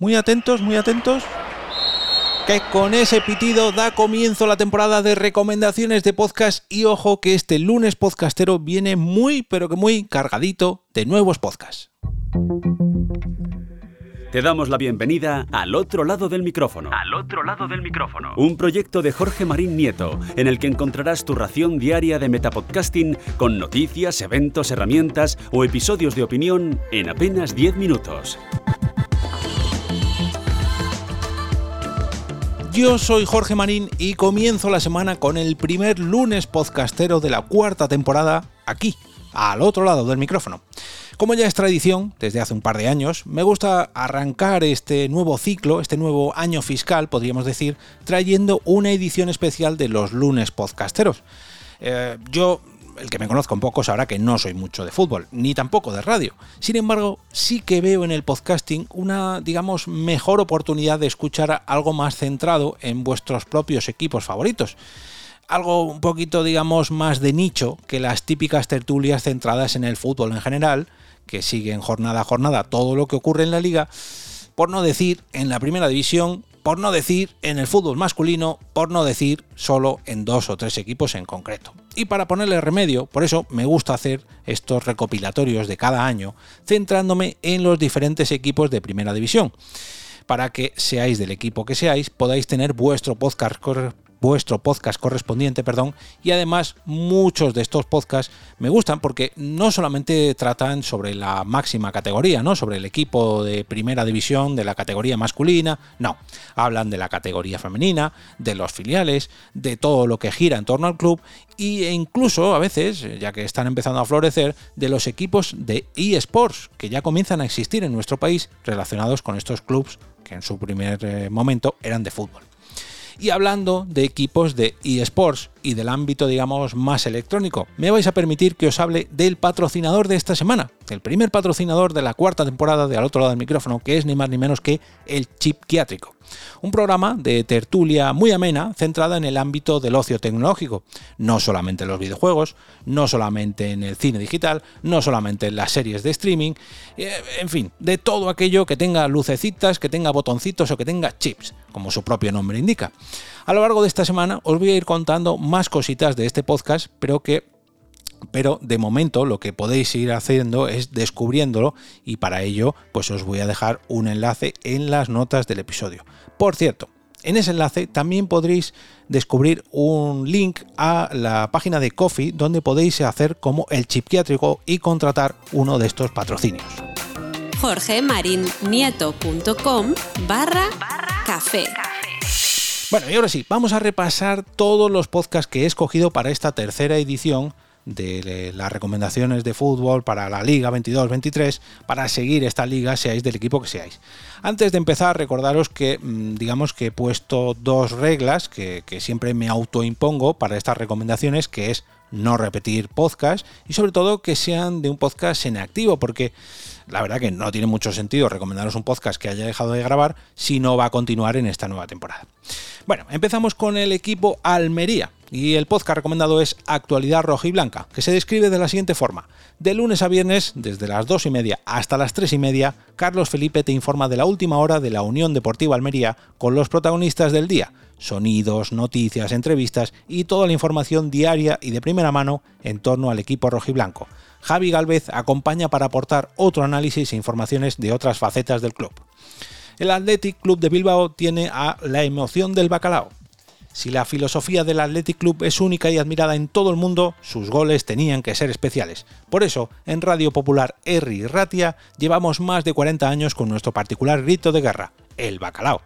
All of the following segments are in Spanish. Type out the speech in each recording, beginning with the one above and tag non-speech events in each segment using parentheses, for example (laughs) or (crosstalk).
Muy atentos, muy atentos. Que con ese pitido da comienzo la temporada de recomendaciones de podcast y ojo que este lunes podcastero viene muy pero que muy cargadito de nuevos podcasts. Te damos la bienvenida al otro lado del micrófono. Al otro lado del micrófono. Un proyecto de Jorge Marín Nieto, en el que encontrarás tu ración diaria de metapodcasting con noticias, eventos, herramientas o episodios de opinión en apenas 10 minutos. Yo soy Jorge Marín y comienzo la semana con el primer lunes podcastero de la cuarta temporada aquí, al otro lado del micrófono. Como ya es tradición, desde hace un par de años, me gusta arrancar este nuevo ciclo, este nuevo año fiscal, podríamos decir, trayendo una edición especial de los lunes podcasteros. Eh, yo el que me conozca un poco sabrá que no soy mucho de fútbol, ni tampoco de radio. Sin embargo, sí que veo en el podcasting una, digamos, mejor oportunidad de escuchar algo más centrado en vuestros propios equipos favoritos. Algo un poquito, digamos, más de nicho que las típicas tertulias centradas en el fútbol en general, que siguen jornada a jornada todo lo que ocurre en la liga, por no decir en la primera división por no decir en el fútbol masculino, por no decir solo en dos o tres equipos en concreto. Y para ponerle remedio, por eso me gusta hacer estos recopilatorios de cada año, centrándome en los diferentes equipos de primera división para que seáis del equipo que seáis, podáis tener vuestro podcast vuestro podcast correspondiente, perdón, y además muchos de estos podcasts me gustan porque no solamente tratan sobre la máxima categoría, ¿no? Sobre el equipo de primera división de la categoría masculina, no, hablan de la categoría femenina, de los filiales, de todo lo que gira en torno al club e incluso a veces, ya que están empezando a florecer, de los equipos de eSports que ya comienzan a existir en nuestro país relacionados con estos clubs que en su primer eh, momento eran de fútbol. Y hablando de equipos de eSports y del ámbito, digamos, más electrónico, me vais a permitir que os hable del patrocinador de esta semana, el primer patrocinador de la cuarta temporada de Al otro lado del micrófono, que es ni más ni menos que el Chip Quiátrico. Un programa de tertulia muy amena centrada en el ámbito del ocio tecnológico, no solamente en los videojuegos, no solamente en el cine digital, no solamente en las series de streaming, eh, en fin, de todo aquello que tenga lucecitas, que tenga botoncitos o que tenga chips, como su propio nombre indica. A lo largo de esta semana os voy a ir contando más cositas de este podcast, pero que pero de momento lo que podéis ir haciendo es descubriéndolo y para ello pues os voy a dejar un enlace en las notas del episodio. Por cierto, en ese enlace también podréis descubrir un link a la página de Coffee donde podéis hacer como el chipquiátrico y contratar uno de estos patrocinios. jorgemarinieto.com barra café. Bueno, y ahora sí, vamos a repasar todos los podcasts que he escogido para esta tercera edición de las recomendaciones de fútbol para la Liga 22-23 para seguir esta liga, seáis del equipo que seáis. Antes de empezar, recordaros que, mm, digamos que he puesto dos reglas que, que siempre me autoimpongo para estas recomendaciones, que es no repetir podcast y sobre todo que sean de un podcast en activo, porque la verdad que no tiene mucho sentido recomendaros un podcast que haya dejado de grabar si no va a continuar en esta nueva temporada. Bueno, empezamos con el equipo Almería. Y el podcast recomendado es Actualidad Roja y Blanca, que se describe de la siguiente forma. De lunes a viernes, desde las 2 y media hasta las 3 y media, Carlos Felipe te informa de la última hora de la Unión Deportiva Almería con los protagonistas del día, sonidos, noticias, entrevistas y toda la información diaria y de primera mano en torno al equipo rojiblanco. Javi Galvez acompaña para aportar otro análisis e informaciones de otras facetas del club. El Athletic Club de Bilbao tiene a La emoción del bacalao, si la filosofía del Athletic Club es única y admirada en todo el mundo, sus goles tenían que ser especiales. Por eso, en Radio Popular R Ratia llevamos más de 40 años con nuestro particular grito de guerra, el bacalao.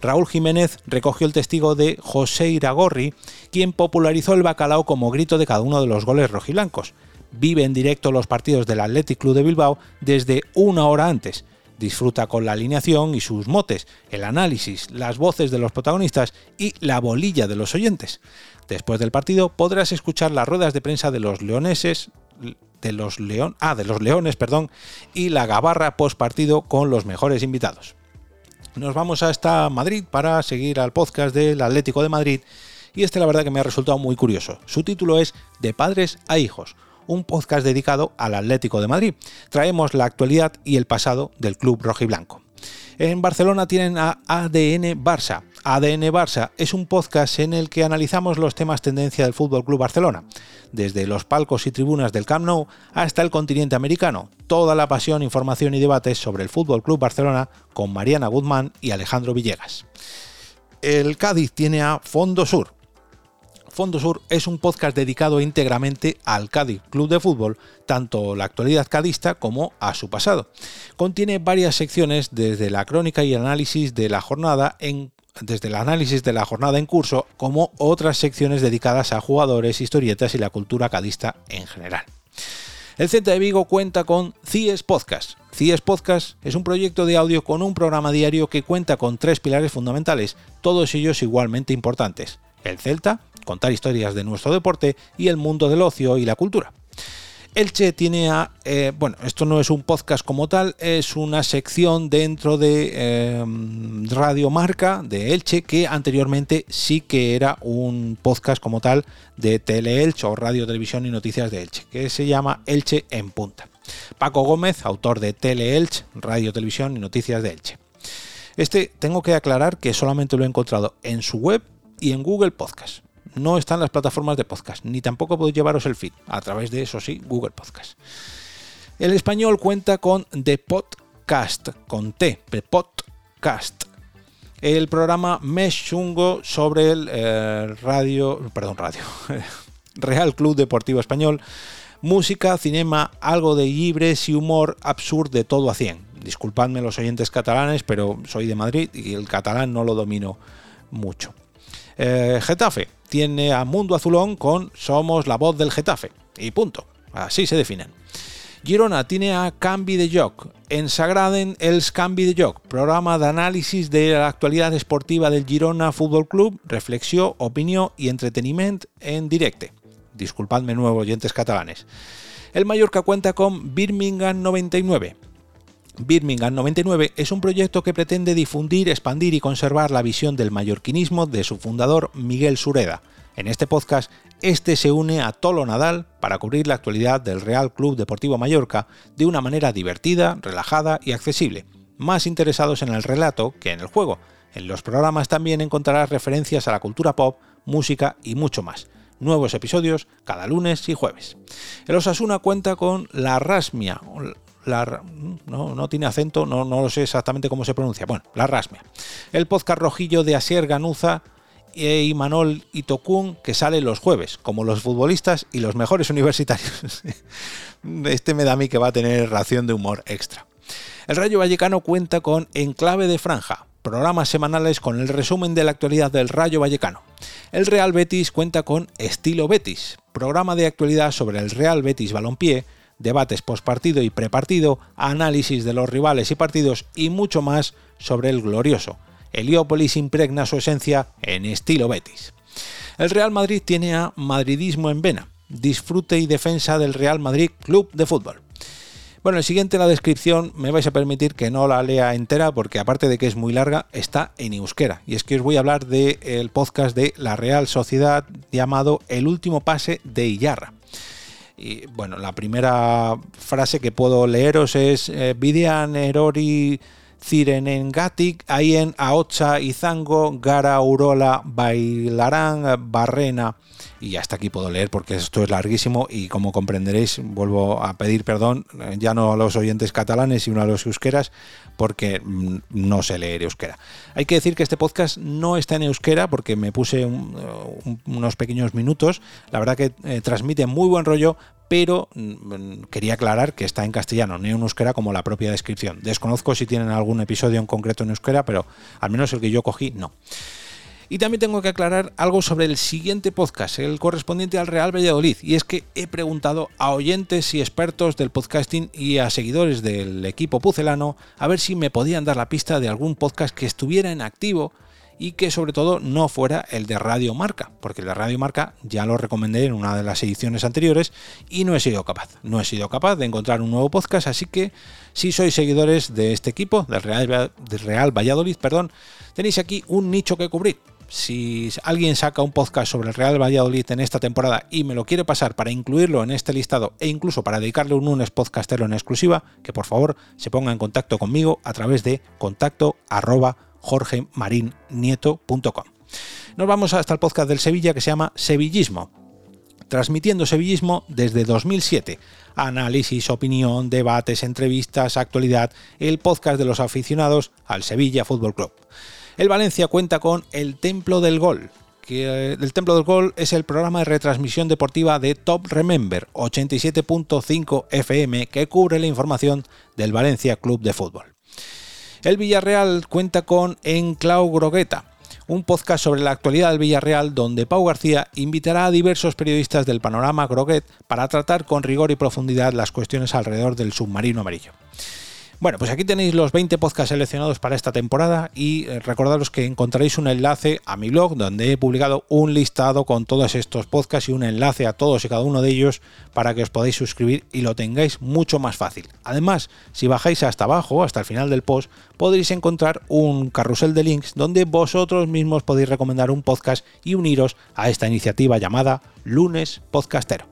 Raúl Jiménez recogió el testigo de José Iragorri, quien popularizó el bacalao como grito de cada uno de los goles rojiblancos. Vive en directo los partidos del Athletic Club de Bilbao desde una hora antes Disfruta con la alineación y sus motes, el análisis, las voces de los protagonistas y la bolilla de los oyentes. Después del partido podrás escuchar las ruedas de prensa de los leoneses, de los león, ah, de los leones, perdón, y la gabarra post partido con los mejores invitados. Nos vamos hasta Madrid para seguir al podcast del Atlético de Madrid y este la verdad que me ha resultado muy curioso. Su título es De padres a hijos un podcast dedicado al Atlético de Madrid. Traemos la actualidad y el pasado del club rojiblanco. En Barcelona tienen a ADN Barça. ADN Barça es un podcast en el que analizamos los temas tendencia del Fútbol Club Barcelona, desde los palcos y tribunas del Camp Nou hasta el continente americano. Toda la pasión, información y debates sobre el Fútbol Club Barcelona con Mariana Guzmán y Alejandro Villegas. El Cádiz tiene a Fondo Sur, Fondo Sur es un podcast dedicado íntegramente al Cádiz Club de Fútbol, tanto la actualidad cadista como a su pasado. Contiene varias secciones desde la crónica y análisis de la jornada en desde el análisis de la jornada en curso como otras secciones dedicadas a jugadores, historietas y la cultura cadista en general. El Centro de Vigo cuenta con CIES Podcast. CIES Podcast es un proyecto de audio con un programa diario que cuenta con tres pilares fundamentales, todos ellos igualmente importantes. El Celta, contar historias de nuestro deporte y el mundo del ocio y la cultura. Elche tiene a, eh, bueno, esto no es un podcast como tal, es una sección dentro de eh, Radio Marca de Elche que anteriormente sí que era un podcast como tal de Tele Elche o Radio Televisión y Noticias de Elche, que se llama Elche en Punta. Paco Gómez, autor de Tele Elche, Radio Televisión y Noticias de Elche. Este tengo que aclarar que solamente lo he encontrado en su web y en Google Podcast no están las plataformas de podcast, ni tampoco podéis llevaros el feed a través de eso sí, Google Podcast. El español cuenta con The Podcast, con T, The Podcast. El programa Mesh Chungo sobre el eh, radio, perdón, radio, (laughs) Real Club Deportivo Español, música, cinema, algo de libres y humor absurdo de todo a 100. Disculpadme los oyentes catalanes, pero soy de Madrid y el catalán no lo domino mucho. Eh, Getafe, tiene a Mundo Azulón con Somos la voz del Getafe. Y punto. Así se definen. Girona tiene a Cambi de Joc. En Sagraden, el Cambi de Joc, programa de análisis de la actualidad esportiva del Girona Fútbol Club, reflexión, opinión y entretenimiento en directo. Disculpadme nuevos oyentes catalanes. El Mallorca cuenta con Birmingham 99, Birmingham 99 es un proyecto que pretende difundir, expandir y conservar la visión del mallorquinismo de su fundador Miguel Sureda. En este podcast, este se une a Tolo Nadal para cubrir la actualidad del Real Club Deportivo Mallorca de una manera divertida, relajada y accesible, más interesados en el relato que en el juego. En los programas también encontrarás referencias a la cultura pop, música y mucho más. Nuevos episodios cada lunes y jueves. El Osasuna cuenta con La Rasmia, la, no, no, tiene acento, no, no lo sé exactamente cómo se pronuncia. Bueno, la rasmia. El podcast rojillo de Asier Ganuza y Manol Itokun que sale los jueves, como los futbolistas y los mejores universitarios. (laughs) Este me da a mí que va a tener ración de humor extra. El Rayo Vallecano cuenta con Enclave de Franja, programas semanales con el resumen de la actualidad del Rayo Vallecano. El Real Betis cuenta con Estilo Betis, programa de actualidad sobre el Real Betis Balompié debates postpartido y prepartido, análisis de los rivales y partidos y mucho más sobre el glorioso. Heliópolis impregna su esencia en estilo Betis. El Real Madrid tiene a Madridismo en vena, disfrute y defensa del Real Madrid Club de Fútbol. Bueno, el siguiente la descripción me vais a permitir que no la lea entera porque aparte de que es muy larga, está en euskera. Y es que os voy a hablar del podcast de la Real Sociedad llamado El último pase de Iyarra. Y bueno, la primera frase que puedo leeros es eh, Vidian erori zirenengatik haien ahotsa izango gara urola bailarán barrena y hasta aquí puedo leer porque esto es larguísimo y como comprenderéis vuelvo a pedir perdón eh, ya no a los oyentes catalanes sino a los euskeras porque mm, no sé leer euskera. Hay que decir que este podcast no está en euskera porque me puse unos pequeños minutos. La verdad que eh, transmite muy buen rollo, pero mm, quería aclarar que está en castellano, no en euskera como la propia descripción. Desconozco si tienen algún episodio en concreto en euskera, pero al menos el que yo cogí, no. Y también tengo que aclarar algo sobre el siguiente podcast, el correspondiente al Real Valladolid. Y es que he preguntado a oyentes y expertos del podcasting y a seguidores del equipo pucelano a ver si me podían dar la pista de algún podcast que estuviera en activo y que sobre todo no fuera el de Radio Marca, porque el de Radio Marca ya lo recomendé en una de las ediciones anteriores y no he sido capaz. No he sido capaz de encontrar un nuevo podcast, así que si sois seguidores de este equipo, del Real, del Real Valladolid, perdón, tenéis aquí un nicho que cubrir si alguien saca un podcast sobre el Real Valladolid en esta temporada y me lo quiere pasar para incluirlo en este listado e incluso para dedicarle un lunes podcastero en exclusiva, que por favor se ponga en contacto conmigo a través de contacto jorgemarinieto.com. Nos vamos hasta el podcast del Sevilla que se llama Sevillismo, transmitiendo sevillismo desde 2007. Análisis, opinión, debates, entrevistas, actualidad, el podcast de los aficionados al Sevilla Fútbol Club. El Valencia cuenta con El Templo del Gol, que eh, el Templo del Gol es el programa de retransmisión deportiva de Top Remember 87.5 FM que cubre la información del Valencia Club de Fútbol. El Villarreal cuenta con Enclau Grogueta, un podcast sobre la actualidad del Villarreal donde Pau García invitará a diversos periodistas del panorama groguet para tratar con rigor y profundidad las cuestiones alrededor del submarino amarillo. Bueno, pues aquí tenéis los 20 podcasts seleccionados para esta temporada y eh, recordaros que encontraréis un enlace a mi blog donde he publicado un listado con todos estos podcasts y un enlace a todos y cada uno de ellos para que os podáis suscribir y lo tengáis mucho más fácil. Además, si bajáis hasta abajo, hasta el final del post, podréis encontrar un carrusel de links donde vosotros mismos podéis recomendar un podcast y uniros a esta iniciativa llamada Lunes Podcastero.